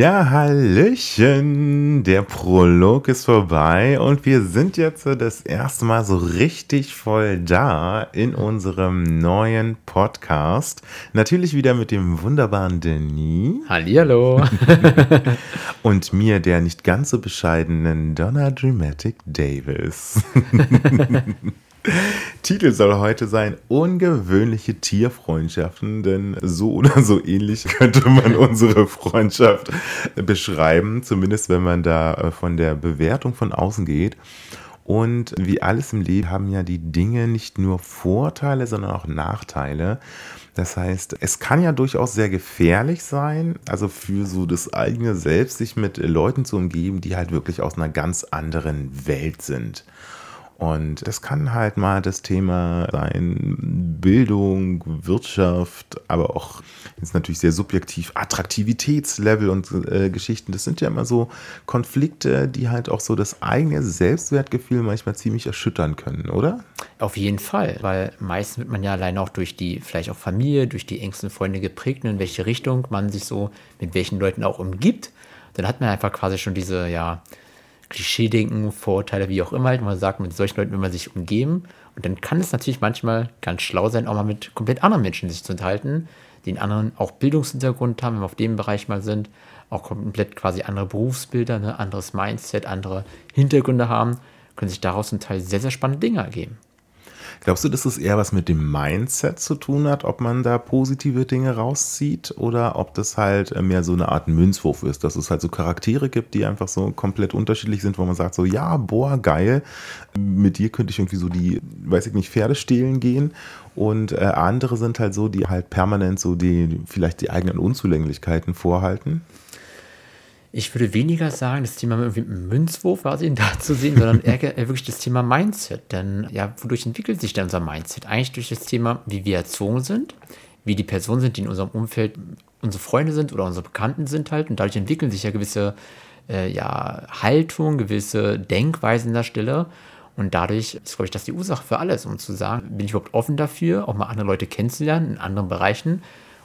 Ja, Hallöchen! Der Prolog ist vorbei und wir sind jetzt das erste Mal so richtig voll da in unserem neuen Podcast. Natürlich wieder mit dem wunderbaren Denis. Hallihallo! und mir, der nicht ganz so bescheidenen Donna Dramatic Davis. Titel soll heute sein Ungewöhnliche Tierfreundschaften, denn so oder so ähnlich könnte man unsere Freundschaft beschreiben, zumindest wenn man da äh, von der Bewertung von außen geht. Und wie alles im Leben haben ja die Dinge nicht nur Vorteile, sondern auch Nachteile. Das heißt, es kann ja durchaus sehr gefährlich sein, also für so das eigene Selbst, sich mit Leuten zu umgeben, die halt wirklich aus einer ganz anderen Welt sind. Und das kann halt mal das Thema sein, Bildung, Wirtschaft, aber auch jetzt natürlich sehr subjektiv, Attraktivitätslevel und äh, Geschichten. Das sind ja immer so Konflikte, die halt auch so das eigene Selbstwertgefühl manchmal ziemlich erschüttern können, oder? Auf jeden Fall, weil meistens wird man ja allein auch durch die, vielleicht auch Familie, durch die engsten Freunde geprägt, in welche Richtung man sich so mit welchen Leuten auch umgibt. Dann hat man einfach quasi schon diese, ja, Klischee-Denken, Vorurteile, wie auch immer, halt man sagt, mit solchen Leuten will man sich umgeben. Und dann kann es natürlich manchmal ganz schlau sein, auch mal mit komplett anderen Menschen sich zu unterhalten, die einen anderen auch Bildungshintergrund haben, wenn wir auf dem Bereich mal sind, auch komplett quasi andere Berufsbilder, ne, anderes Mindset, andere Hintergründe haben, können sich daraus zum Teil sehr, sehr spannende Dinge ergeben. Glaubst du, dass es eher was mit dem Mindset zu tun hat, ob man da positive Dinge rauszieht oder ob das halt äh, mehr so eine Art Münzwurf ist, dass es halt so Charaktere gibt, die einfach so komplett unterschiedlich sind, wo man sagt so, ja, boah, geil, mit dir könnte ich irgendwie so die, weiß ich nicht, Pferde stehlen gehen und äh, andere sind halt so, die halt permanent so die, vielleicht die eigenen Unzulänglichkeiten vorhalten? Ich würde weniger sagen, das Thema irgendwie Münzwurf quasi da zu sehen, sondern eher wirklich das Thema Mindset. Denn ja, wodurch entwickelt sich denn unser Mindset? Eigentlich durch das Thema, wie wir erzogen sind, wie die Personen sind, die in unserem Umfeld unsere Freunde sind oder unsere Bekannten sind halt. Und dadurch entwickeln sich ja gewisse äh, ja, Haltung, gewisse Denkweisen in der Stille. Und dadurch ist, glaube ich, das die Ursache für alles, um zu sagen, bin ich überhaupt offen dafür, auch mal andere Leute kennenzulernen in anderen Bereichen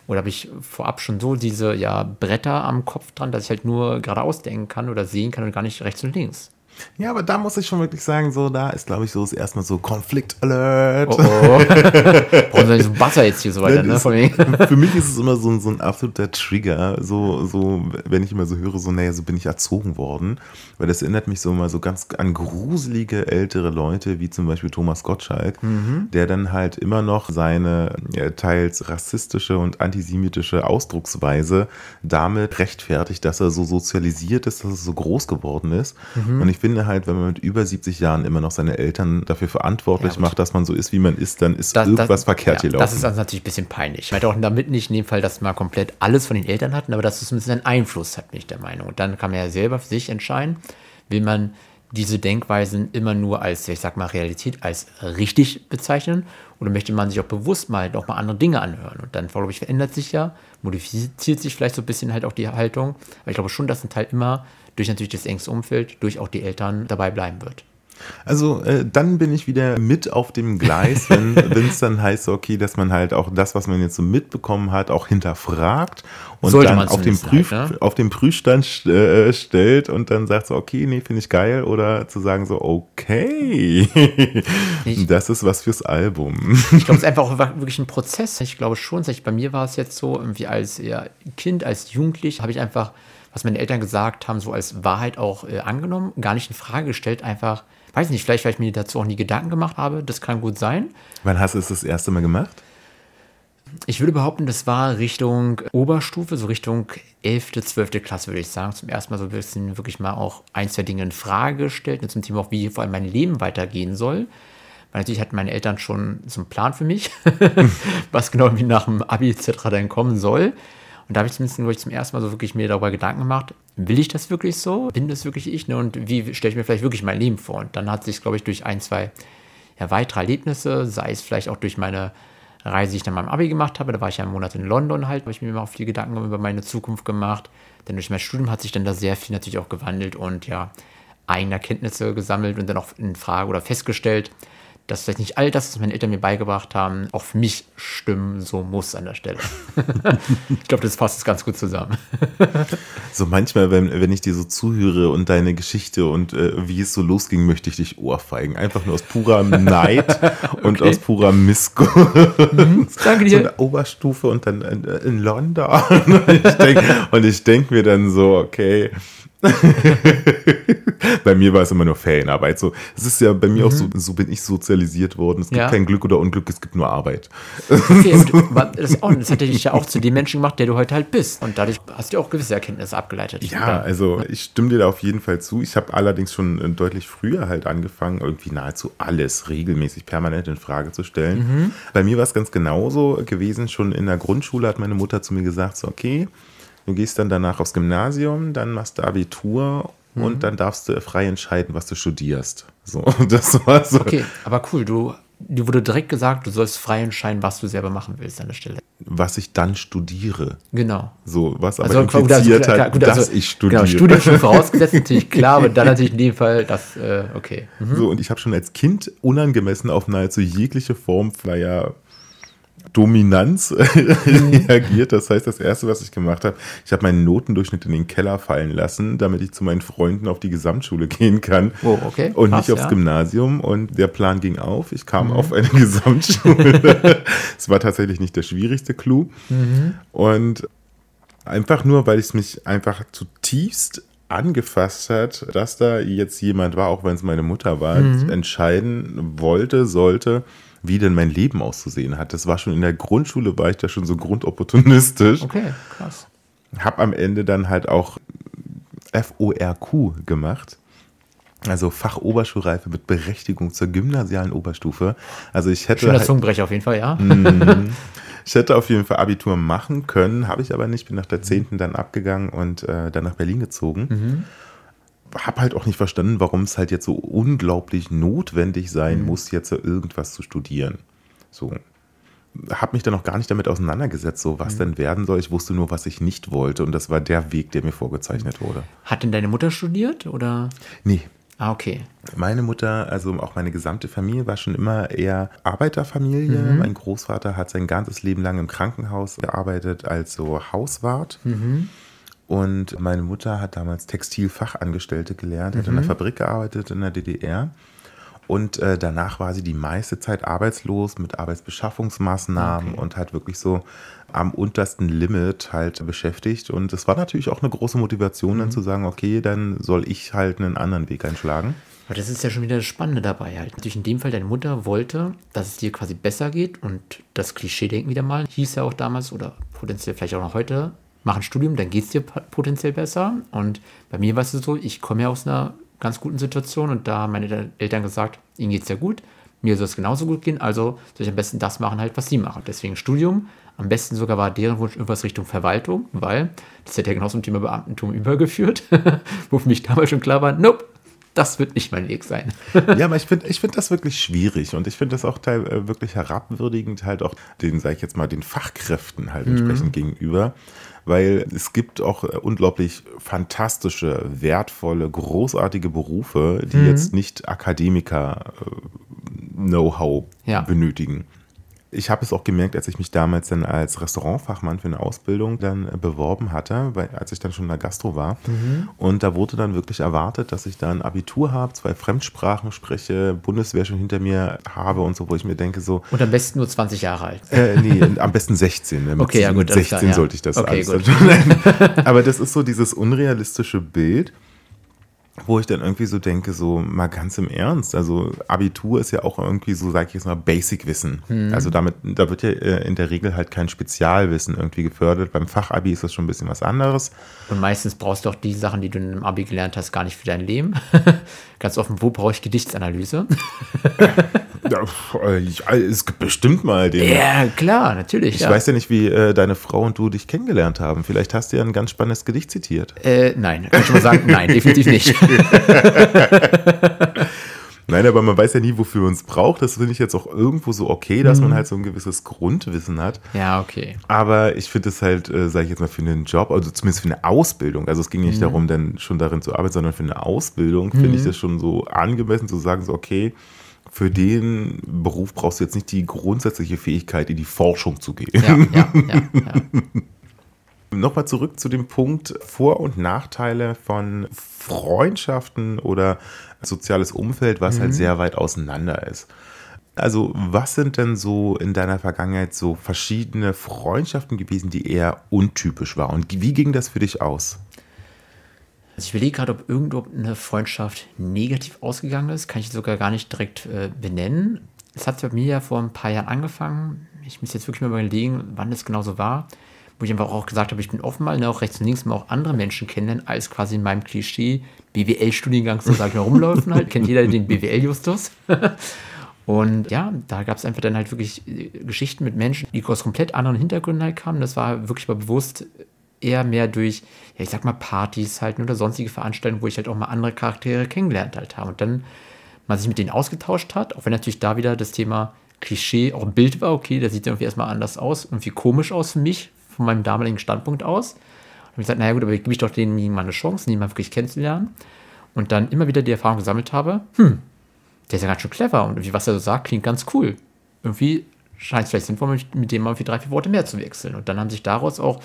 oder habe ich vorab schon so diese ja, Bretter am Kopf dran, dass ich halt nur geradeaus denken kann oder sehen kann und gar nicht rechts und links? Ja, aber da muss ich schon wirklich sagen, so, da ist, glaube ich, so ist erstmal so Konflikt Alert. Oh, oh. Wir so Wasser jetzt hier so weiter, ne? Für mich ist es immer so, so ein absoluter Trigger, so, so, wenn ich immer so höre, so, naja, so bin ich erzogen worden. Weil das erinnert mich so immer so ganz an gruselige ältere Leute, wie zum Beispiel Thomas Gottschalk, mhm. der dann halt immer noch seine ja, teils rassistische und antisemitische Ausdrucksweise damit rechtfertigt, dass er so sozialisiert ist, dass er so groß geworden ist. Mhm. Und ich finde halt, wenn man mit über 70 Jahren immer noch seine Eltern dafür verantwortlich ja, macht, dass man so ist, wie man ist, dann ist das, irgendwas das, verkehrt ja, hier laufen. Das ist also natürlich ein bisschen peinlich. Ich meine auch damit nicht in dem Fall, dass man komplett alles von den Eltern hatten, aber dass es ein bisschen einen Einfluss hat, bin ich der Meinung. Und dann kann man ja selber für sich entscheiden, will man diese Denkweisen immer nur als, ich sag mal, Realität als richtig bezeichnen oder möchte man sich auch bewusst mal noch mal andere Dinge anhören? Und dann, glaube ich, verändert sich ja, modifiziert sich vielleicht so ein bisschen halt auch die Haltung. Aber ich glaube schon, dass ein Teil immer durch natürlich das engste Umfeld, durch auch die Eltern dabei bleiben wird. Also äh, dann bin ich wieder mit auf dem Gleis, wenn es dann heißt, okay, dass man halt auch das, was man jetzt so mitbekommen hat, auch hinterfragt und Sollte dann auf den, Prüf, halt, ne? auf den Prüfstand äh, stellt und dann sagt so, okay, nee, finde ich geil oder zu sagen so, okay, ich, das ist was fürs Album. Ich glaube, es ist einfach auch wirklich ein Prozess. Ich glaube schon, bei mir war es jetzt so, irgendwie als Kind, als Jugendlich, habe ich einfach was meine Eltern gesagt haben, so als Wahrheit auch äh, angenommen, gar nicht in Frage gestellt, einfach, weiß nicht, vielleicht, weil ich mir dazu auch nie Gedanken gemacht habe, das kann gut sein. Wann hast du es das erste Mal gemacht? Ich würde behaupten, das war Richtung Oberstufe, so Richtung 11., 12. Klasse, würde ich sagen. Zum ersten Mal so ein bisschen wirklich mal auch ein, zwei Dinge in Frage gestellt, zum Thema auch, wie vor allem mein Leben weitergehen soll. Weil natürlich hatten meine Eltern schon so einen Plan für mich, was genau wie nach dem Abi etc. dann kommen soll. Und da habe ich zumindest ich, zum ersten Mal so wirklich mir darüber Gedanken gemacht, will ich das wirklich so? Bin das wirklich ich? Ne? Und wie stelle ich mir vielleicht wirklich mein Leben vor? Und dann hat sich, glaube ich, durch ein, zwei ja, weitere Erlebnisse, sei es vielleicht auch durch meine Reise, die ich dann im Abi gemacht habe, da war ich ja einen Monat in London halt, habe ich mir immer auch viele Gedanken über meine Zukunft gemacht. Denn durch mein Studium hat sich dann da sehr viel natürlich auch gewandelt und ja, eigene Erkenntnisse gesammelt und dann auch in Frage oder festgestellt, dass vielleicht nicht all das, was meine Eltern mir beigebracht haben, auch für mich stimmen so muss an der Stelle. ich glaube, das passt ganz gut zusammen. so manchmal, wenn, wenn ich dir so zuhöre und deine Geschichte und äh, wie es so losging, möchte ich dich ohrfeigen. Einfach nur aus purer Neid und aus purer Missgunst. Mhm, danke dir. So in der Oberstufe und dann in, in London. und ich denke denk mir dann so, okay, bei mir war es immer nur Ferienarbeit. So, es ist ja bei mir mhm. auch so, so bin ich sozialisiert worden. Es gibt ja. kein Glück oder Unglück, es gibt nur Arbeit. Okay, das, auch, das hat dich ja auch zu dem Menschen gemacht, der du heute halt bist. Und dadurch hast du auch gewisse Erkenntnisse abgeleitet. Ja, oder? also ich stimme dir da auf jeden Fall zu. Ich habe allerdings schon äh, deutlich früher halt angefangen, irgendwie nahezu alles regelmäßig permanent in Frage zu stellen. Mhm. Bei mir war es ganz genauso gewesen. Schon in der Grundschule hat meine Mutter zu mir gesagt: so, okay, Du gehst dann danach aufs Gymnasium, dann machst du Abitur mhm. und dann darfst du frei entscheiden, was du studierst. So, das war so. Okay, aber cool, du, dir wurde direkt gesagt, du sollst frei entscheiden, was du selber machen willst an der Stelle. Was ich dann studiere. Genau. So, was aber also, impliziert also, hat, gut, also, dass ich studiere. Genau, Studium schon vorausgesetzt, natürlich klar, aber dann natürlich in dem Fall das, äh, okay. Mhm. So, und ich habe schon als Kind unangemessen auf nahezu jegliche Form, naja, Dominanz mhm. reagiert. Das heißt, das Erste, was ich gemacht habe, ich habe meinen Notendurchschnitt in den Keller fallen lassen, damit ich zu meinen Freunden auf die Gesamtschule gehen kann oh, okay. und Krass, nicht aufs ja. Gymnasium. Und der Plan ging auf. Ich kam mhm. auf eine Gesamtschule. Es war tatsächlich nicht der schwierigste Clou. Mhm. Und einfach nur, weil es mich einfach zutiefst angefasst hat, dass da jetzt jemand war, auch wenn es meine Mutter war, mhm. entscheiden wollte, sollte, wie denn mein Leben auszusehen hat. Das war schon in der Grundschule, war ich da schon so grundopportunistisch. Okay, krass. Hab am Ende dann halt auch FORQ gemacht. Also Fachoberschulreife mit Berechtigung zur gymnasialen Oberstufe. Also ich hätte. Schöner halt, Zungenbrecher auf jeden Fall, ja. Mm, ich hätte auf jeden Fall Abitur machen können, habe ich aber nicht. Bin nach der 10. dann abgegangen und äh, dann nach Berlin gezogen. Mhm habe halt auch nicht verstanden, warum es halt jetzt so unglaublich notwendig sein mhm. muss, jetzt irgendwas zu studieren. So. Habe mich dann noch gar nicht damit auseinandergesetzt, so was mhm. denn werden soll. Ich wusste nur, was ich nicht wollte und das war der Weg, der mir vorgezeichnet wurde. Hat denn deine Mutter studiert oder? Nee. Ah, okay. Meine Mutter, also auch meine gesamte Familie, war schon immer eher Arbeiterfamilie. Mhm. Mein Großvater hat sein ganzes Leben lang im Krankenhaus gearbeitet als so Hauswart. Mhm. Und meine Mutter hat damals Textilfachangestellte gelernt, hat in der mhm. Fabrik gearbeitet in der DDR. Und äh, danach war sie die meiste Zeit arbeitslos mit Arbeitsbeschaffungsmaßnahmen okay. und halt wirklich so am untersten Limit halt beschäftigt. Und es war natürlich auch eine große Motivation, mhm. dann zu sagen, okay, dann soll ich halt einen anderen Weg einschlagen. Aber das ist ja schon wieder das Spannende dabei halt. Natürlich in dem Fall, deine Mutter wollte, dass es dir quasi besser geht und das Klischee-Denken wieder mal, hieß ja auch damals oder potenziell vielleicht auch noch heute, mach ein Studium, dann geht es dir potenziell besser. Und bei mir war es so, ich komme ja aus einer ganz guten Situation und da haben meine Eltern gesagt, ihnen geht es ja gut, mir soll es genauso gut gehen, also soll ich am besten das machen, halt, was sie machen. Deswegen Studium. Am besten sogar war deren Wunsch irgendwas Richtung Verwaltung, weil das hätte ja genau zum Thema Beamtentum übergeführt, wo für mich damals schon klar war, nope, das wird nicht mein Weg sein. ja, aber ich finde ich find das wirklich schwierig und ich finde das auch teil, äh, wirklich herabwürdigend halt auch den, sage ich jetzt mal, den Fachkräften halt mhm. entsprechend gegenüber, weil es gibt auch äh, unglaublich fantastische, wertvolle, großartige Berufe, die mhm. jetzt nicht Akademiker-Know-how äh, ja. benötigen ich habe es auch gemerkt, als ich mich damals dann als Restaurantfachmann für eine Ausbildung dann äh, beworben hatte, weil, als ich dann schon in der Gastro war. Mhm. Und da wurde dann wirklich erwartet, dass ich da ein Abitur habe, zwei Fremdsprachen spreche, Bundeswehr schon hinter mir habe und so, wo ich mir denke so. Und am besten nur 20 Jahre alt. Äh, nee, am besten 16. Ne? okay, ja gut. Mit 16 klar, ja. sollte ich das okay, alles. Gut. Aber das ist so dieses unrealistische Bild wo ich dann irgendwie so denke, so mal ganz im Ernst, also Abitur ist ja auch irgendwie so, sag ich jetzt mal, Basic-Wissen. Mhm. Also damit, da wird ja äh, in der Regel halt kein Spezialwissen irgendwie gefördert. Beim Fachabi ist das schon ein bisschen was anderes. Und meistens brauchst du auch die Sachen, die du im Abi gelernt hast, gar nicht für dein Leben. ganz offen, wo brauche ich Gedichtsanalyse? ja, es gibt bestimmt mal den. Ja, klar, natürlich. Ich ja. weiß ja nicht, wie äh, deine Frau und du dich kennengelernt haben. Vielleicht hast du ja ein ganz spannendes Gedicht zitiert. Äh, nein, kann ich schon mal sagen, nein, definitiv nicht. Nein, aber man weiß ja nie, wofür man es braucht. Das finde ich jetzt auch irgendwo so okay, dass mhm. man halt so ein gewisses Grundwissen hat. Ja, okay. Aber ich finde es halt, äh, sage ich jetzt mal, für einen Job, also zumindest für eine Ausbildung, also es ging nicht mhm. darum, dann schon darin zu arbeiten, sondern für eine Ausbildung mhm. finde ich das schon so angemessen zu sagen, so okay, für den Beruf brauchst du jetzt nicht die grundsätzliche Fähigkeit, in die Forschung zu gehen. Ja, ja, ja, ja. Nochmal zurück zu dem Punkt Vor- und Nachteile von Freundschaften oder soziales Umfeld, was halt mhm. halt sehr weit auseinander ist. Also, was sind denn so in deiner Vergangenheit so verschiedene Freundschaften gewesen, die eher untypisch waren? Und wie ging das für dich aus? Also ich überlege gerade, ob irgendwo eine Freundschaft negativ ausgegangen ist. Kann ich sogar gar nicht direkt äh, benennen. Es hat bei mir ja vor ein paar Jahren angefangen. Ich muss jetzt wirklich mal überlegen, wann das genau so war wo ich einfach auch gesagt habe, ich bin offen mal, ne, auch rechts und links mal auch andere Menschen kennenlernen, als quasi in meinem Klischee BWL-Studiengang so, sag ich mal, rumlaufen halt. Kennt jeder den BWL-Justus. Und ja, da gab es einfach dann halt wirklich äh, Geschichten mit Menschen, die aus komplett anderen Hintergründen halt kamen. Das war wirklich mal bewusst eher mehr durch, ja, ich sag mal, Partys halt oder sonstige Veranstaltungen, wo ich halt auch mal andere Charaktere kennengelernt halt habe. Und dann man sich mit denen ausgetauscht hat, auch wenn natürlich da wieder das Thema Klischee auch ein Bild war, okay, der sieht irgendwie erstmal anders aus, irgendwie komisch aus für mich, von meinem damaligen Standpunkt aus. Und ich gesagt, naja gut, aber gebe ich doch denen mal eine Chance, den mal wirklich kennenzulernen. Und dann immer wieder die Erfahrung gesammelt habe, hm, der ist ja ganz schön clever und was er so sagt, klingt ganz cool. Irgendwie scheint es vielleicht sinnvoll, mit dem mal irgendwie drei, vier Worte mehr zu wechseln. Und dann haben sich daraus auch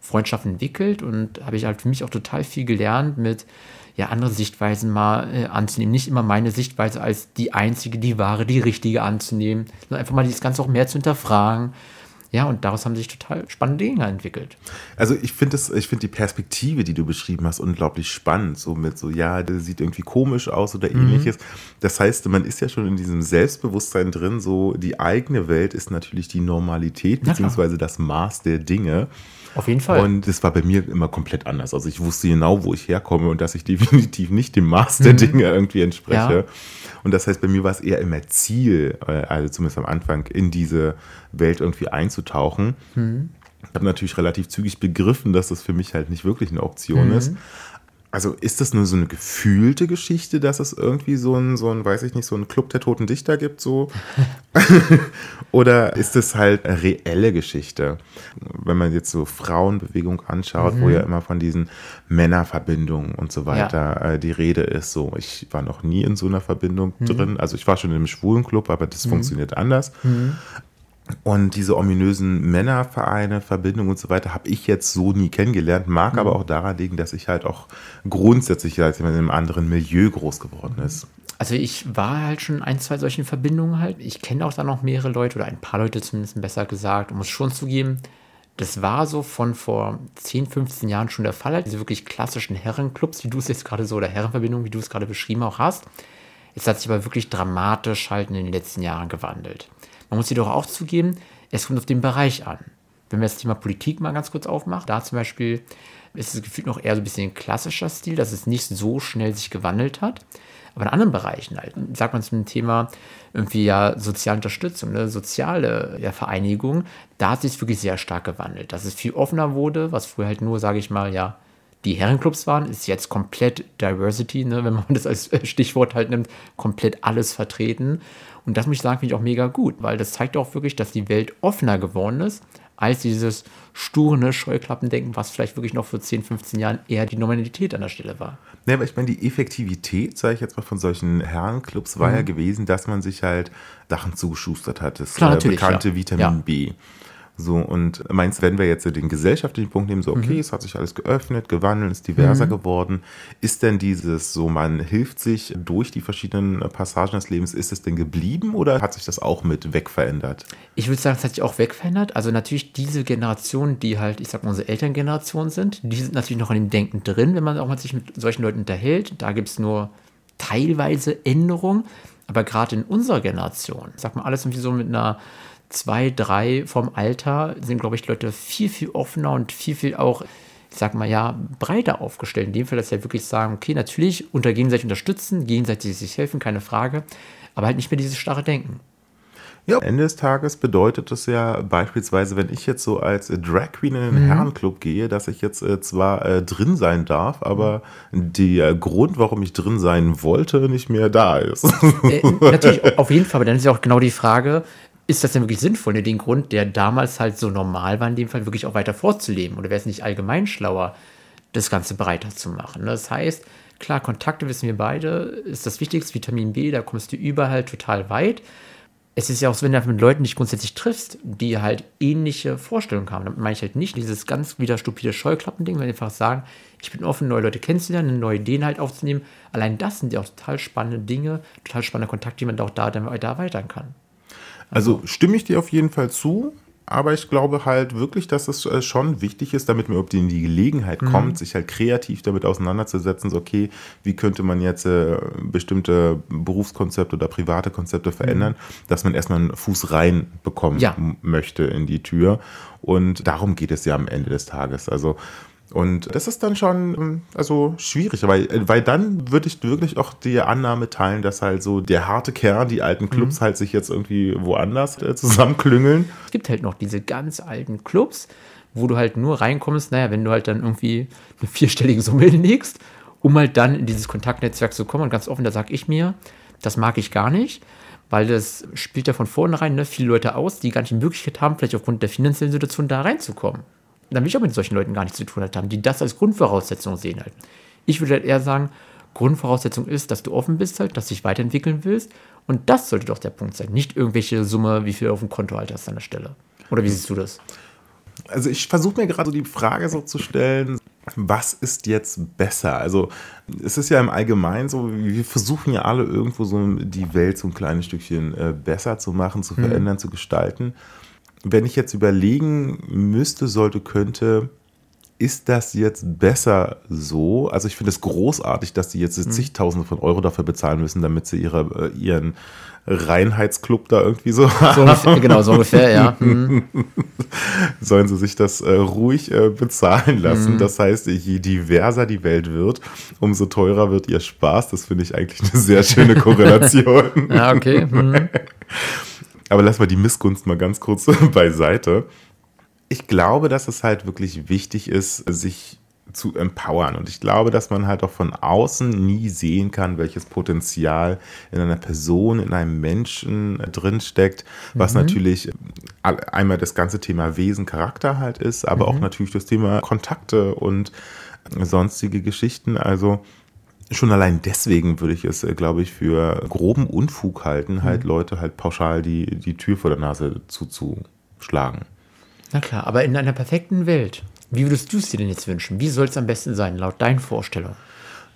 Freundschaften entwickelt und habe ich halt für mich auch total viel gelernt mit ja, andere Sichtweisen mal äh, anzunehmen. Nicht immer meine Sichtweise als die einzige, die wahre, die richtige anzunehmen, sondern einfach mal dieses Ganze auch mehr zu hinterfragen ja, und daraus haben sich total spannende Dinge entwickelt. Also ich finde find die Perspektive, die du beschrieben hast, unglaublich spannend. So mit so, ja, der sieht irgendwie komisch aus oder mhm. ähnliches. Das heißt, man ist ja schon in diesem Selbstbewusstsein drin, so die eigene Welt ist natürlich die Normalität, beziehungsweise das Maß der Dinge. Auf jeden Fall. Und das war bei mir immer komplett anders. Also ich wusste genau, wo ich herkomme und dass ich definitiv nicht dem Maß der mhm. Dinge irgendwie entspreche. Ja. Und das heißt, bei mir war es eher immer Ziel, äh, also zumindest am Anfang, in diese Welt irgendwie einzutauchen. Mhm. Ich habe natürlich relativ zügig begriffen, dass das für mich halt nicht wirklich eine Option mhm. ist. Also ist das nur so eine gefühlte Geschichte, dass es irgendwie so ein, so ein, weiß ich nicht, so ein Club der toten Dichter gibt, so? Oder ist es halt eine reelle Geschichte? Wenn man jetzt so Frauenbewegung anschaut, mhm. wo ja immer von diesen Männerverbindungen und so weiter ja. äh, die Rede ist, so, ich war noch nie in so einer Verbindung mhm. drin. Also ich war schon in einem schwulen Club, aber das mhm. funktioniert anders. Und diese ominösen Männervereine, Verbindungen und so weiter habe ich jetzt so nie kennengelernt, mag mhm. aber auch daran liegen, dass ich halt auch grundsätzlich als jemand in einem anderen Milieu groß geworden ist. Also ich war halt schon ein, zwei solchen Verbindungen halt. Ich kenne auch da noch mehrere Leute oder ein paar Leute zumindest besser gesagt und muss schon zugeben, das war so von vor 10, 15 Jahren schon der Fall. Halt. Diese wirklich klassischen Herrenclubs, wie du es jetzt gerade so, oder Herrenverbindungen, wie du es gerade beschrieben auch hast. Es hat sich aber wirklich dramatisch halt in den letzten Jahren gewandelt. Man muss jedoch auch zugeben, es kommt auf den Bereich an. Wenn wir das Thema Politik mal ganz kurz aufmachen, da zum Beispiel ist es gefühlt noch eher so ein bisschen ein klassischer Stil, dass es nicht so schnell sich gewandelt hat. Aber in anderen Bereichen halt, sagt man zum Thema irgendwie ja soziale Unterstützung, ne, soziale ja, Vereinigung, da hat sich wirklich sehr stark gewandelt. Dass es viel offener wurde, was früher halt nur, sage ich mal, ja, die Herrenclubs waren, ist jetzt komplett Diversity, ne, wenn man das als Stichwort halt nimmt, komplett alles vertreten. Und das muss ich sagen, finde ich auch mega gut, weil das zeigt auch wirklich, dass die Welt offener geworden ist, als dieses sture Scheuklappendenken, was vielleicht wirklich noch vor 10, 15 Jahren eher die Normalität an der Stelle war. Ne, aber ich meine, die Effektivität, sage ich jetzt mal, von solchen Herrenclubs war mhm. ja gewesen, dass man sich halt Sachen zugeschustert hat. Das Klar, äh, bekannte ja. Vitamin ja. B. So, und meinst, wenn wir jetzt den gesellschaftlichen Punkt nehmen, so, okay, mhm. es hat sich alles geöffnet, gewandelt, ist diverser mhm. geworden, ist denn dieses so, man hilft sich durch die verschiedenen Passagen des Lebens, ist es denn geblieben oder hat sich das auch mit wegverändert? Ich würde sagen, es hat sich auch wegverändert. Also natürlich diese Generation, die halt, ich sag mal, unsere Elterngeneration sind, die sind natürlich noch in dem Denken drin, wenn man auch mal sich mit solchen Leuten unterhält. Da gibt es nur teilweise Änderungen. Aber gerade in unserer Generation, sag mal, alles irgendwie so mit einer zwei, drei vom Alter sind, glaube ich, Leute viel, viel offener und viel, viel auch, ich sag mal ja, breiter aufgestellt. In dem Fall, dass sie ja wirklich sagen, okay, natürlich unter gegenseitig unterstützen, gegenseitig sich helfen, keine Frage, aber halt nicht mehr dieses starre Denken. Ja, am Ende des Tages bedeutet es ja beispielsweise, wenn ich jetzt so als Drag Queen in den mhm. Herrenclub gehe, dass ich jetzt äh, zwar äh, drin sein darf, aber der Grund, warum ich drin sein wollte, nicht mehr da ist. Äh, natürlich, auf jeden Fall, aber dann ist ja auch genau die Frage, ist das denn wirklich sinnvoll, ne, den Grund, der damals halt so normal war, in dem Fall wirklich auch weiter vorzuleben? Oder wäre es nicht allgemein schlauer, das Ganze breiter zu machen? Ne? Das heißt, klar, Kontakte wissen wir beide, ist das Wichtigste, Vitamin B, da kommst du überall total weit. Es ist ja auch so, wenn du mit Leuten dich grundsätzlich triffst, die halt ähnliche Vorstellungen haben. Damit meine ich halt nicht dieses ganz wieder stupide Scheuklappending, wenn einfach sagen, ich bin offen, neue Leute kennenzulernen, neue Ideen halt aufzunehmen. Allein das sind ja auch total spannende Dinge, total spannende Kontakte, die man auch da dann weiter erweitern kann. Also stimme ich dir auf jeden Fall zu, aber ich glaube halt wirklich, dass es äh, schon wichtig ist, damit man überhaupt in die Gelegenheit mhm. kommt, sich halt kreativ damit auseinanderzusetzen, so okay, wie könnte man jetzt äh, bestimmte Berufskonzepte oder private Konzepte verändern, mhm. dass man erstmal einen Fuß rein bekommen ja. möchte in die Tür. Und darum geht es ja am Ende des Tages. Also und das ist dann schon ähm, also schwierig, weil, äh, weil dann würde ich wirklich auch die Annahme teilen, dass halt so der harte Kern, die alten Clubs mhm. halt sich jetzt irgendwie woanders äh, zusammenklüngeln. Es gibt halt noch diese ganz alten Clubs, wo du halt nur reinkommst, naja, wenn du halt dann irgendwie eine vierstellige Summe legst, um halt dann in dieses Kontaktnetzwerk zu kommen. Und ganz offen, da sage ich mir, das mag ich gar nicht, weil das spielt ja von vornherein ne, viele Leute aus, die gar nicht die Möglichkeit haben, vielleicht aufgrund der finanziellen Situation da reinzukommen dann will ich auch mit solchen Leuten gar nichts zu tun haben, die das als Grundvoraussetzung sehen halt. Ich würde halt eher sagen, Grundvoraussetzung ist, dass du offen bist halt, dass du dich weiterentwickeln willst und das sollte doch der Punkt sein, nicht irgendwelche Summe, wie viel auf dem Konto halt hast an der Stelle. Oder wie siehst du das? Also ich versuche mir gerade so die Frage so zu stellen, was ist jetzt besser? Also es ist ja im Allgemeinen so, wir versuchen ja alle irgendwo so die Welt so ein kleines Stückchen äh, besser zu machen, zu mhm. verändern, mhm. zu gestalten wenn ich jetzt überlegen müsste, sollte, könnte, ist das jetzt besser so? Also ich finde es großartig, dass die jetzt mhm. zigtausende von Euro dafür bezahlen müssen, damit sie ihre, äh, ihren Reinheitsclub da irgendwie so haben. ungefähr, genau, so ungefähr, ja. Mhm. Sollen sie sich das äh, ruhig äh, bezahlen lassen. Mhm. Das heißt, je diverser die Welt wird, umso teurer wird ihr Spaß. Das finde ich eigentlich eine sehr schöne Korrelation. ja, okay. Mhm. Aber lassen wir die Missgunst mal ganz kurz beiseite. Ich glaube, dass es halt wirklich wichtig ist, sich zu empowern. Und ich glaube, dass man halt auch von außen nie sehen kann, welches Potenzial in einer Person, in einem Menschen drinsteckt, was mhm. natürlich einmal das ganze Thema Wesen, Charakter halt ist, aber mhm. auch natürlich das Thema Kontakte und sonstige Geschichten. Also Schon allein deswegen würde ich es, äh, glaube ich, für groben Unfug halten, halt mhm. Leute halt pauschal die, die Tür vor der Nase zuzuschlagen. Na klar, aber in einer perfekten Welt, wie würdest du es dir denn jetzt wünschen? Wie soll es am besten sein, laut deinen Vorstellungen?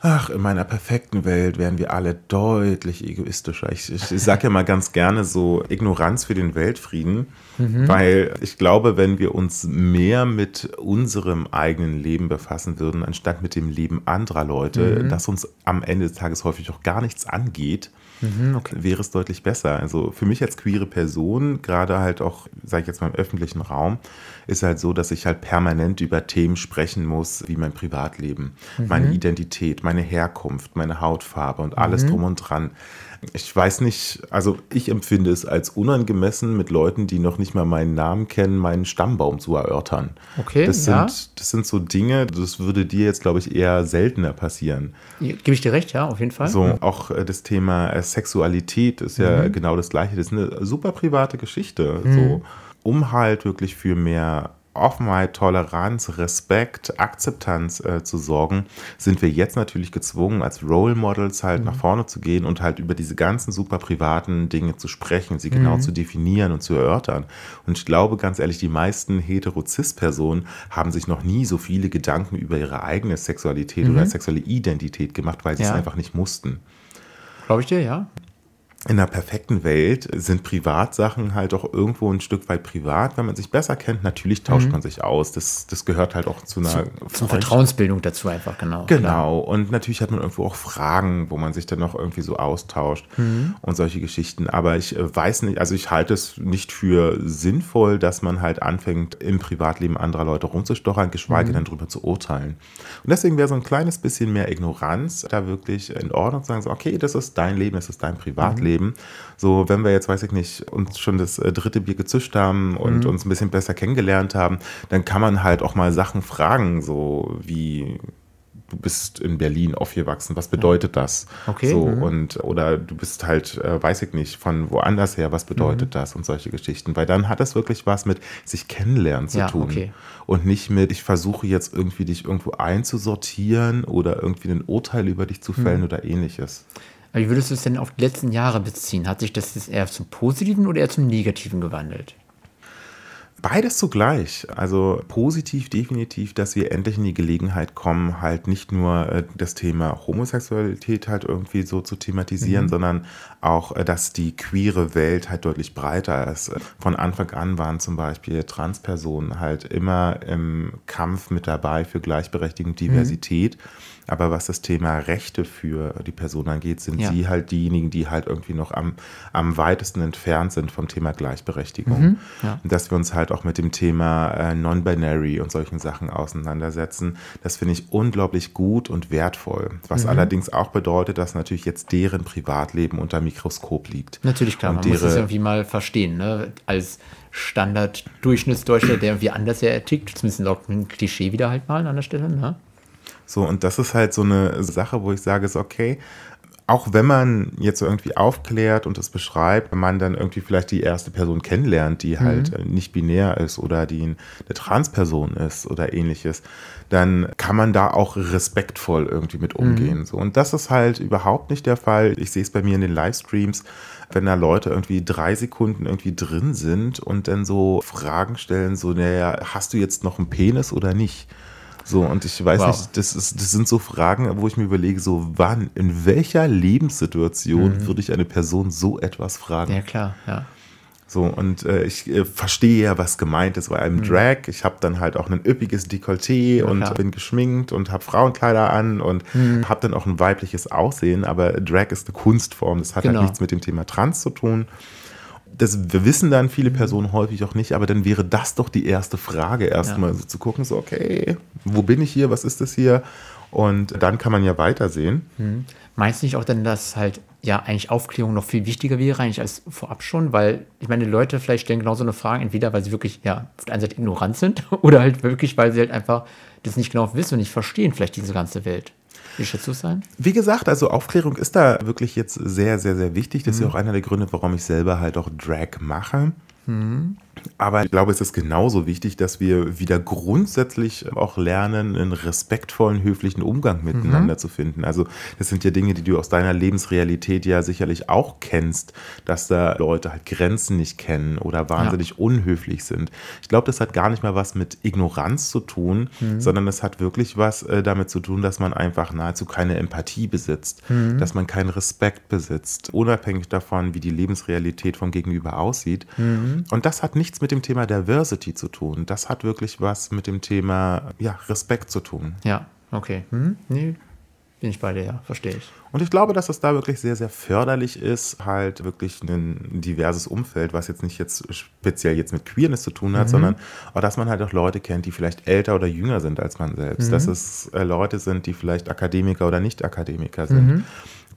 Ach, in meiner perfekten Welt wären wir alle deutlich egoistischer. Ich, ich, ich sage ja mal ganz gerne so Ignoranz für den Weltfrieden, mhm. weil ich glaube, wenn wir uns mehr mit unserem eigenen Leben befassen würden, anstatt mit dem Leben anderer Leute, mhm. das uns am Ende des Tages häufig auch gar nichts angeht, mhm, okay. wäre es deutlich besser. Also für mich als queere Person, gerade halt auch, sage ich jetzt mal im öffentlichen Raum, ist halt so, dass ich halt permanent über Themen sprechen muss, wie mein Privatleben, mhm. meine Identität, meine Herkunft, meine Hautfarbe und alles mhm. drum und dran. Ich weiß nicht, also ich empfinde es als unangemessen, mit Leuten, die noch nicht mal meinen Namen kennen, meinen Stammbaum zu erörtern. Okay, das ja. sind, das sind so Dinge, das würde dir jetzt, glaube ich, eher seltener passieren. Gebe ich dir recht, ja, auf jeden Fall. So, auch äh, das Thema äh, Sexualität ist ja mhm. genau das Gleiche. Das ist eine super private Geschichte. Mhm. So um halt wirklich für mehr Offenheit, Toleranz, Respekt, Akzeptanz äh, zu sorgen, sind wir jetzt natürlich gezwungen, als Role Models halt mhm. nach vorne zu gehen und halt über diese ganzen super privaten Dinge zu sprechen, sie genau mhm. zu definieren und zu erörtern. Und ich glaube ganz ehrlich, die meisten hetero-cis-Personen haben sich noch nie so viele Gedanken über ihre eigene Sexualität mhm. oder sexuelle Identität gemacht, weil sie ja. es einfach nicht mussten. Glaube ich dir, ja in der perfekten Welt sind Privatsachen halt auch irgendwo ein Stück weit privat. Wenn man sich besser kennt, natürlich tauscht mhm. man sich aus. Das, das gehört halt auch zu einer zu, Vertrauensbildung dazu einfach, genau. Genau. Und natürlich hat man irgendwo auch Fragen, wo man sich dann noch irgendwie so austauscht mhm. und solche Geschichten. Aber ich äh, weiß nicht, also ich halte es nicht für sinnvoll, dass man halt anfängt, im Privatleben anderer Leute rumzustochern, geschweige mhm. denn darüber zu urteilen. Und deswegen wäre so ein kleines bisschen mehr Ignoranz da wirklich in Ordnung zu sagen, so, okay, das ist dein Leben, das ist dein Privatleben. Leben. So, wenn wir jetzt, weiß ich nicht, uns schon das äh, dritte Bier gezischt haben und mhm. uns ein bisschen besser kennengelernt haben, dann kann man halt auch mal Sachen fragen, so wie du bist in Berlin aufgewachsen, was bedeutet das? Okay. So, mhm. und, oder du bist halt, äh, weiß ich nicht, von woanders her, was bedeutet mhm. das und solche Geschichten. Weil dann hat es wirklich was mit sich kennenlernen zu ja, tun. Okay. Und nicht mit, ich versuche jetzt irgendwie dich irgendwo einzusortieren oder irgendwie ein Urteil über dich zu fällen mhm. oder ähnliches. Wie würdest du es denn auf die letzten Jahre beziehen? Hat sich das eher zum Positiven oder eher zum Negativen gewandelt? Beides zugleich. Also positiv definitiv, dass wir endlich in die Gelegenheit kommen, halt nicht nur äh, das Thema Homosexualität halt irgendwie so zu thematisieren, mhm. sondern auch, äh, dass die queere Welt halt deutlich breiter ist. Von Anfang an waren zum Beispiel Transpersonen halt immer im Kampf mit dabei für Gleichberechtigung, Diversität. Mhm. Aber was das Thema Rechte für die Person angeht, sind ja. sie halt diejenigen, die halt irgendwie noch am, am weitesten entfernt sind vom Thema Gleichberechtigung. Mhm. Ja. Und dass wir uns halt auch mit dem Thema äh, Non-Binary und solchen Sachen auseinandersetzen, das finde ich unglaublich gut und wertvoll. Was mhm. allerdings auch bedeutet, dass natürlich jetzt deren Privatleben unter Mikroskop liegt. Natürlich, und man muss es irgendwie mal verstehen, ne? als Standard-Durchschnittsdeutscher, der irgendwie anders ja tickt, zumindest einem Klischee wieder halt mal an der Stelle. Ne? So, und das ist halt so eine Sache, wo ich sage, ist okay, auch wenn man jetzt irgendwie aufklärt und es beschreibt, wenn man dann irgendwie vielleicht die erste Person kennenlernt, die halt mhm. nicht binär ist oder die eine Transperson ist oder ähnliches, dann kann man da auch respektvoll irgendwie mit umgehen. Mhm. So. Und das ist halt überhaupt nicht der Fall. Ich sehe es bei mir in den Livestreams, wenn da Leute irgendwie drei Sekunden irgendwie drin sind und dann so Fragen stellen, so, naja, hast du jetzt noch einen Penis oder nicht? So, und ich weiß wow. nicht, das, ist, das sind so Fragen, wo ich mir überlege, so wann, in welcher Lebenssituation mhm. würde ich eine Person so etwas fragen? Ja, klar, ja. So, und äh, ich äh, verstehe ja, was gemeint ist bei einem mhm. Drag. Ich habe dann halt auch ein üppiges Dekolleté ja, und klar. bin geschminkt und habe Frauenkleider an und mhm. habe dann auch ein weibliches Aussehen. Aber Drag ist eine Kunstform. Das hat halt genau. halt nichts mit dem Thema Trans zu tun das wir wissen dann viele Personen häufig auch nicht, aber dann wäre das doch die erste Frage, erstmal ja. so zu gucken, so, okay, wo bin ich hier, was ist das hier? Und dann kann man ja weitersehen. Hm. Meinst du nicht auch denn, dass halt ja eigentlich Aufklärung noch viel wichtiger wäre, eigentlich als vorab schon? Weil ich meine, Leute vielleicht stellen genau so eine Frage, entweder weil sie wirklich ja auf der einen Seite ignorant sind oder halt wirklich, weil sie halt einfach das nicht genau wissen und nicht verstehen, vielleicht diese ganze Welt. Wie schätzt du es ein? Wie gesagt, also Aufklärung ist da wirklich jetzt sehr, sehr, sehr wichtig. Das mhm. ist ja mhm. auch einer der Gründe, warum ich selber halt auch Drag mache. Mhm. Aber ich glaube, es ist genauso wichtig, dass wir wieder grundsätzlich auch lernen, einen respektvollen, höflichen Umgang miteinander mhm. zu finden. Also das sind ja Dinge, die du aus deiner Lebensrealität ja sicherlich auch kennst, dass da Leute halt Grenzen nicht kennen oder wahnsinnig ja. unhöflich sind. Ich glaube, das hat gar nicht mal was mit Ignoranz zu tun, mhm. sondern es hat wirklich was äh, damit zu tun, dass man einfach nahezu keine Empathie besitzt, mhm. dass man keinen Respekt besitzt, unabhängig davon, wie die Lebensrealität vom Gegenüber aussieht. Mhm. Und das hat nicht nichts mit dem Thema Diversity zu tun. Das hat wirklich was mit dem Thema ja, Respekt zu tun. Ja, okay. Hm? Nee, bin ich bei dir, ja, verstehe ich. Und ich glaube, dass es da wirklich sehr, sehr förderlich ist, halt wirklich ein diverses Umfeld, was jetzt nicht jetzt speziell jetzt mit Queerness zu tun hat, mhm. sondern auch, dass man halt auch Leute kennt, die vielleicht älter oder jünger sind als man selbst. Mhm. Dass es äh, Leute sind, die vielleicht Akademiker oder Nicht-Akademiker sind. Mhm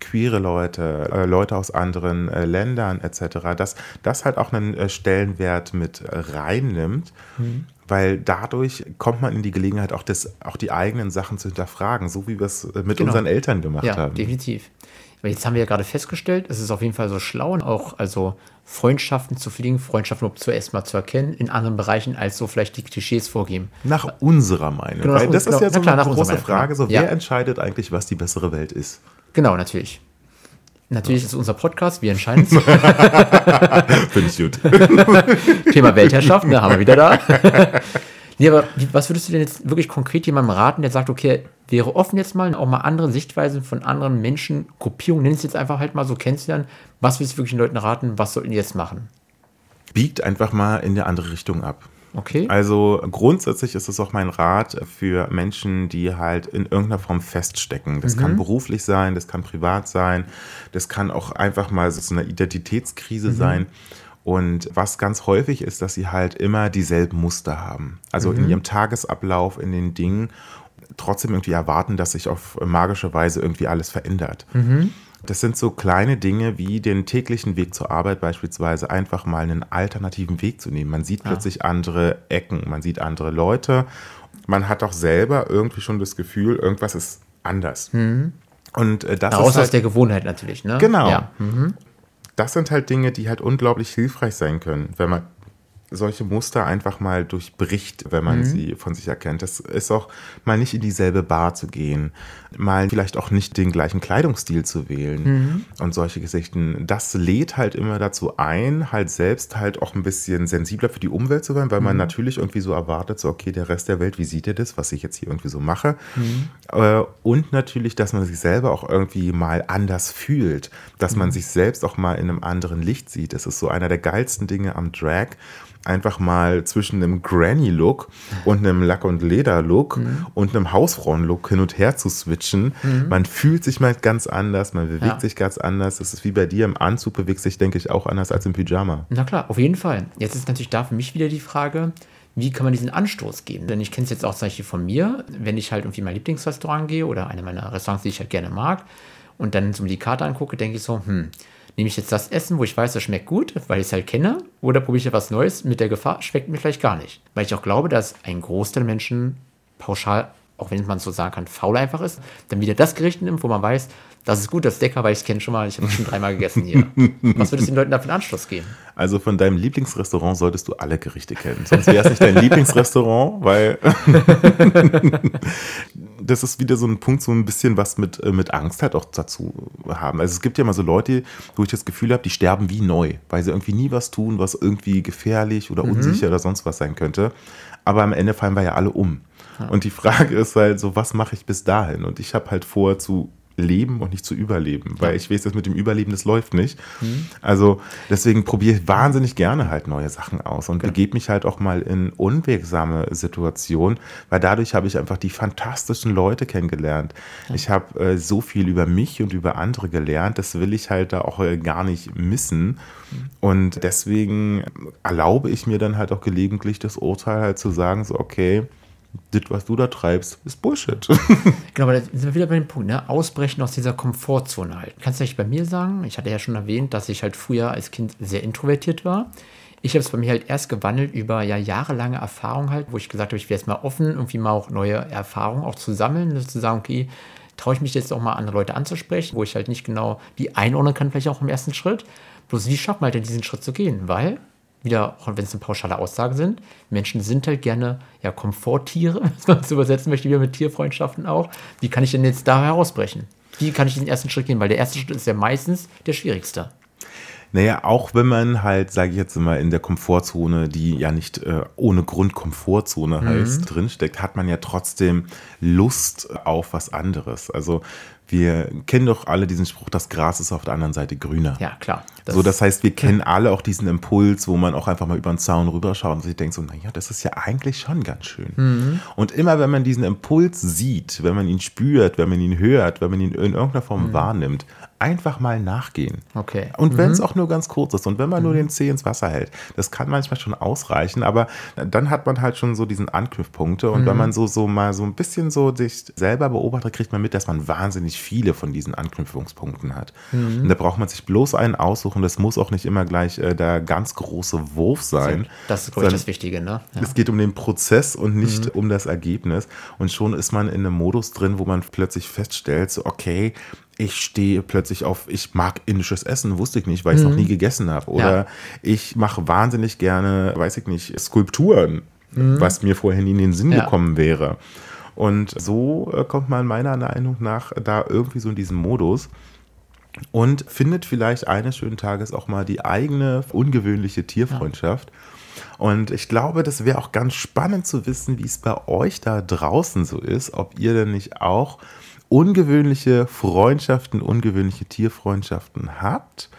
queere Leute, äh, Leute aus anderen äh, Ländern etc., dass das halt auch einen äh, Stellenwert mit reinnimmt. Mhm weil dadurch kommt man in die Gelegenheit, auch, das, auch die eigenen Sachen zu hinterfragen, so wie wir es mit genau. unseren Eltern gemacht ja, haben. Definitiv. Weil jetzt haben wir ja gerade festgestellt, es ist auf jeden Fall so schlau, auch also Freundschaften zu fliegen, Freundschaften zuerst mal zu erkennen, in anderen Bereichen, als so vielleicht die Klischees vorgeben. Nach unserer Meinung. Genau, Weil das genau, ist ja so klar, eine große Frage, so, wer ja. entscheidet eigentlich, was die bessere Welt ist? Genau, natürlich. Natürlich ist unser Podcast, wir entscheiden es. Finde ich gut. Thema Weltherrschaft, ne, haben wir wieder da. Nee, aber was würdest du denn jetzt wirklich konkret jemandem raten, der sagt, okay, wäre offen jetzt mal auch mal andere Sichtweisen von anderen Menschen, Gruppierungen, nenn es jetzt einfach halt mal so kennenzulernen. Was willst du wirklich den Leuten raten? Was sollten die jetzt machen? Biegt einfach mal in die andere Richtung ab. Okay. Also grundsätzlich ist es auch mein Rat für Menschen, die halt in irgendeiner Form feststecken. Das mhm. kann beruflich sein, das kann privat sein, das kann auch einfach mal so eine Identitätskrise mhm. sein. Und was ganz häufig ist, dass sie halt immer dieselben Muster haben. Also mhm. in ihrem Tagesablauf, in den Dingen, trotzdem irgendwie erwarten, dass sich auf magische Weise irgendwie alles verändert. Mhm. Das sind so kleine Dinge wie den täglichen Weg zur Arbeit beispielsweise, einfach mal einen alternativen Weg zu nehmen. Man sieht plötzlich andere Ecken, man sieht andere Leute. Man hat auch selber irgendwie schon das Gefühl, irgendwas ist anders. Mhm. Und äh, das Raus ist halt, aus der Gewohnheit natürlich, ne? Genau. Ja. Mhm das sind halt Dinge, die halt unglaublich hilfreich sein können, wenn man solche Muster einfach mal durchbricht, wenn man mhm. sie von sich erkennt. Das ist auch mal nicht in dieselbe Bar zu gehen, mal vielleicht auch nicht den gleichen Kleidungsstil zu wählen mhm. und solche Gesichten. Das lädt halt immer dazu ein, halt selbst halt auch ein bisschen sensibler für die Umwelt zu werden, weil mhm. man natürlich irgendwie so erwartet, so okay, der Rest der Welt, wie sieht ihr das, was ich jetzt hier irgendwie so mache? Mhm. Äh, und natürlich, dass man sich selber auch irgendwie mal anders fühlt, dass man mhm. sich selbst auch mal in einem anderen Licht sieht. Das ist so einer der geilsten Dinge am Drag einfach mal zwischen einem Granny-Look und einem Lack- und Leder-Look mhm. und einem Hausfrauen-Look hin und her zu switchen. Mhm. Man fühlt sich mal ganz anders, man bewegt ja. sich ganz anders. Das ist wie bei dir im Anzug, bewegt sich, denke ich, auch anders als im Pyjama. Na klar, auf jeden Fall. Jetzt ist natürlich da für mich wieder die Frage, wie kann man diesen Anstoß geben? Denn ich kenne es jetzt auch zum Beispiel von mir, wenn ich halt irgendwie mein Lieblingsrestaurant gehe oder eine meiner Restaurants, die ich halt gerne mag und dann so die Karte angucke, denke ich so, hm, Nehme ich jetzt das Essen, wo ich weiß, das schmeckt gut, weil ich es halt kenne, oder probiere ich etwas Neues mit der Gefahr, schmeckt mir vielleicht gar nicht. Weil ich auch glaube, dass ein Großteil Menschen pauschal, auch wenn man so sagen kann, faul einfach ist, dann wieder das Gericht nimmt, wo man weiß, das ist gut, das Decker, weil ich es kenne schon mal, ich habe es schon dreimal gegessen hier. Was würdest du den Leuten da für einen Anschluss geben? Also von deinem Lieblingsrestaurant solltest du alle Gerichte kennen. Sonst wäre es nicht dein Lieblingsrestaurant, weil das ist wieder so ein Punkt, so ein bisschen was mit, äh, mit Angst halt auch dazu haben. Also es gibt ja mal so Leute, wo ich das Gefühl habe, die sterben wie neu, weil sie irgendwie nie was tun, was irgendwie gefährlich oder mhm. unsicher oder sonst was sein könnte. Aber am Ende fallen wir ja alle um. Ja. Und die Frage ist halt so, was mache ich bis dahin? Und ich habe halt vor zu leben und nicht zu überleben, weil ich weiß, dass mit dem Überleben, das läuft nicht. Mhm. Also deswegen probiere ich wahnsinnig gerne halt neue Sachen aus und ja. begebe mich halt auch mal in unwegsame Situationen, weil dadurch habe ich einfach die fantastischen Leute kennengelernt. Ja. Ich habe äh, so viel über mich und über andere gelernt, das will ich halt da auch äh, gar nicht missen. Mhm. Und deswegen erlaube ich mir dann halt auch gelegentlich das Urteil halt zu sagen, so okay, das, was du da treibst, ist Bullshit. genau, aber da sind wir wieder bei dem Punkt, ne? Ausbrechen aus dieser Komfortzone halt. Kannst du nicht bei mir sagen? Ich hatte ja schon erwähnt, dass ich halt früher als Kind sehr introvertiert war. Ich habe es bei mir halt erst gewandelt über ja jahrelange Erfahrung halt, wo ich gesagt habe, ich wäre jetzt mal offen, irgendwie mal auch neue Erfahrungen auch zu sammeln, zu sagen, okay, traue ich mich jetzt auch mal andere Leute anzusprechen, wo ich halt nicht genau die einordnen kann, vielleicht auch im ersten Schritt. Bloß wie schafft man halt denn diesen Schritt zu gehen? Weil wieder, auch wenn es eine pauschale Aussage sind, Menschen sind halt gerne ja, Komforttiere, was man zu übersetzen möchte, wie mit Tierfreundschaften auch. Wie kann ich denn jetzt da herausbrechen? Wie kann ich den ersten Schritt gehen? Weil der erste Schritt ist ja meistens der schwierigste. Naja, auch wenn man halt, sage ich jetzt mal, in der Komfortzone, die ja nicht äh, ohne Grund Komfortzone mhm. heißt, drinsteckt, hat man ja trotzdem Lust auf was anderes. Also wir kennen doch alle diesen Spruch, das Gras ist auf der anderen Seite grüner. Ja, klar. Das so, das heißt, wir kennen alle auch diesen Impuls, wo man auch einfach mal über den Zaun rüberschaut und sich denkt so, naja, das ist ja eigentlich schon ganz schön. Mhm. Und immer, wenn man diesen Impuls sieht, wenn man ihn spürt, wenn man ihn hört, wenn man ihn in irgendeiner Form mhm. wahrnimmt, einfach mal nachgehen. Okay. Und wenn es mhm. auch nur ganz kurz ist und wenn man mhm. nur den Zeh ins Wasser hält, das kann manchmal schon ausreichen, aber dann hat man halt schon so diesen Anknüpfpunkte und mhm. wenn man so, so mal so ein bisschen so sich selber beobachtet, kriegt man mit, dass man wahnsinnig viele von diesen Anknüpfungspunkten hat. Mhm. Und da braucht man sich bloß einen aussuchen. Das muss auch nicht immer gleich äh, der ganz große Wurf sein. Das ist, glaube ich, das Wichtige, ne? Ja. Es geht um den Prozess und nicht mhm. um das Ergebnis. Und schon ist man in einem Modus drin, wo man plötzlich feststellt, so, okay, ich stehe plötzlich auf, ich mag indisches Essen, wusste ich nicht, weil ich es mhm. noch nie gegessen habe. Oder ja. ich mache wahnsinnig gerne, weiß ich nicht, Skulpturen, mhm. was mir vorher nie in den Sinn ja. gekommen wäre. Und so äh, kommt man meiner Meinung nach da irgendwie so in diesen Modus und findet vielleicht eines schönen Tages auch mal die eigene ungewöhnliche Tierfreundschaft. Ja. Und ich glaube, das wäre auch ganz spannend zu wissen, wie es bei euch da draußen so ist, ob ihr denn nicht auch ungewöhnliche Freundschaften, ungewöhnliche Tierfreundschaften habt,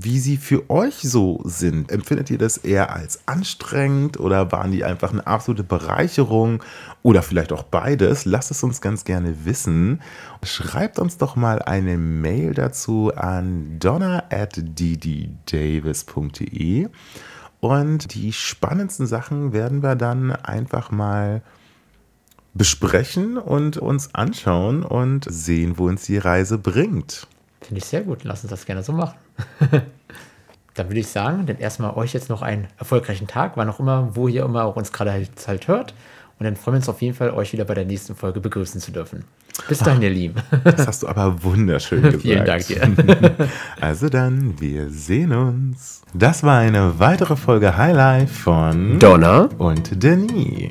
wie sie für euch so sind. Empfindet ihr das eher als anstrengend oder waren die einfach eine absolute Bereicherung oder vielleicht auch beides? Lasst es uns ganz gerne wissen. Schreibt uns doch mal eine Mail dazu an donna at dddavis.de und die spannendsten Sachen werden wir dann einfach mal besprechen und uns anschauen und sehen, wo uns die Reise bringt. Finde ich sehr gut. Lass uns das gerne so machen. dann würde ich sagen, dann erstmal euch jetzt noch einen erfolgreichen Tag, wann auch immer, wo ihr immer auch uns gerade halt, halt hört. Und dann freuen wir uns auf jeden Fall, euch wieder bei der nächsten Folge begrüßen zu dürfen. Bis dahin, ihr Lieben. Das hast du aber wunderschön gesagt. Vielen Dank dir. Also dann, wir sehen uns. Das war eine weitere Folge Highlight von Donna und Denis.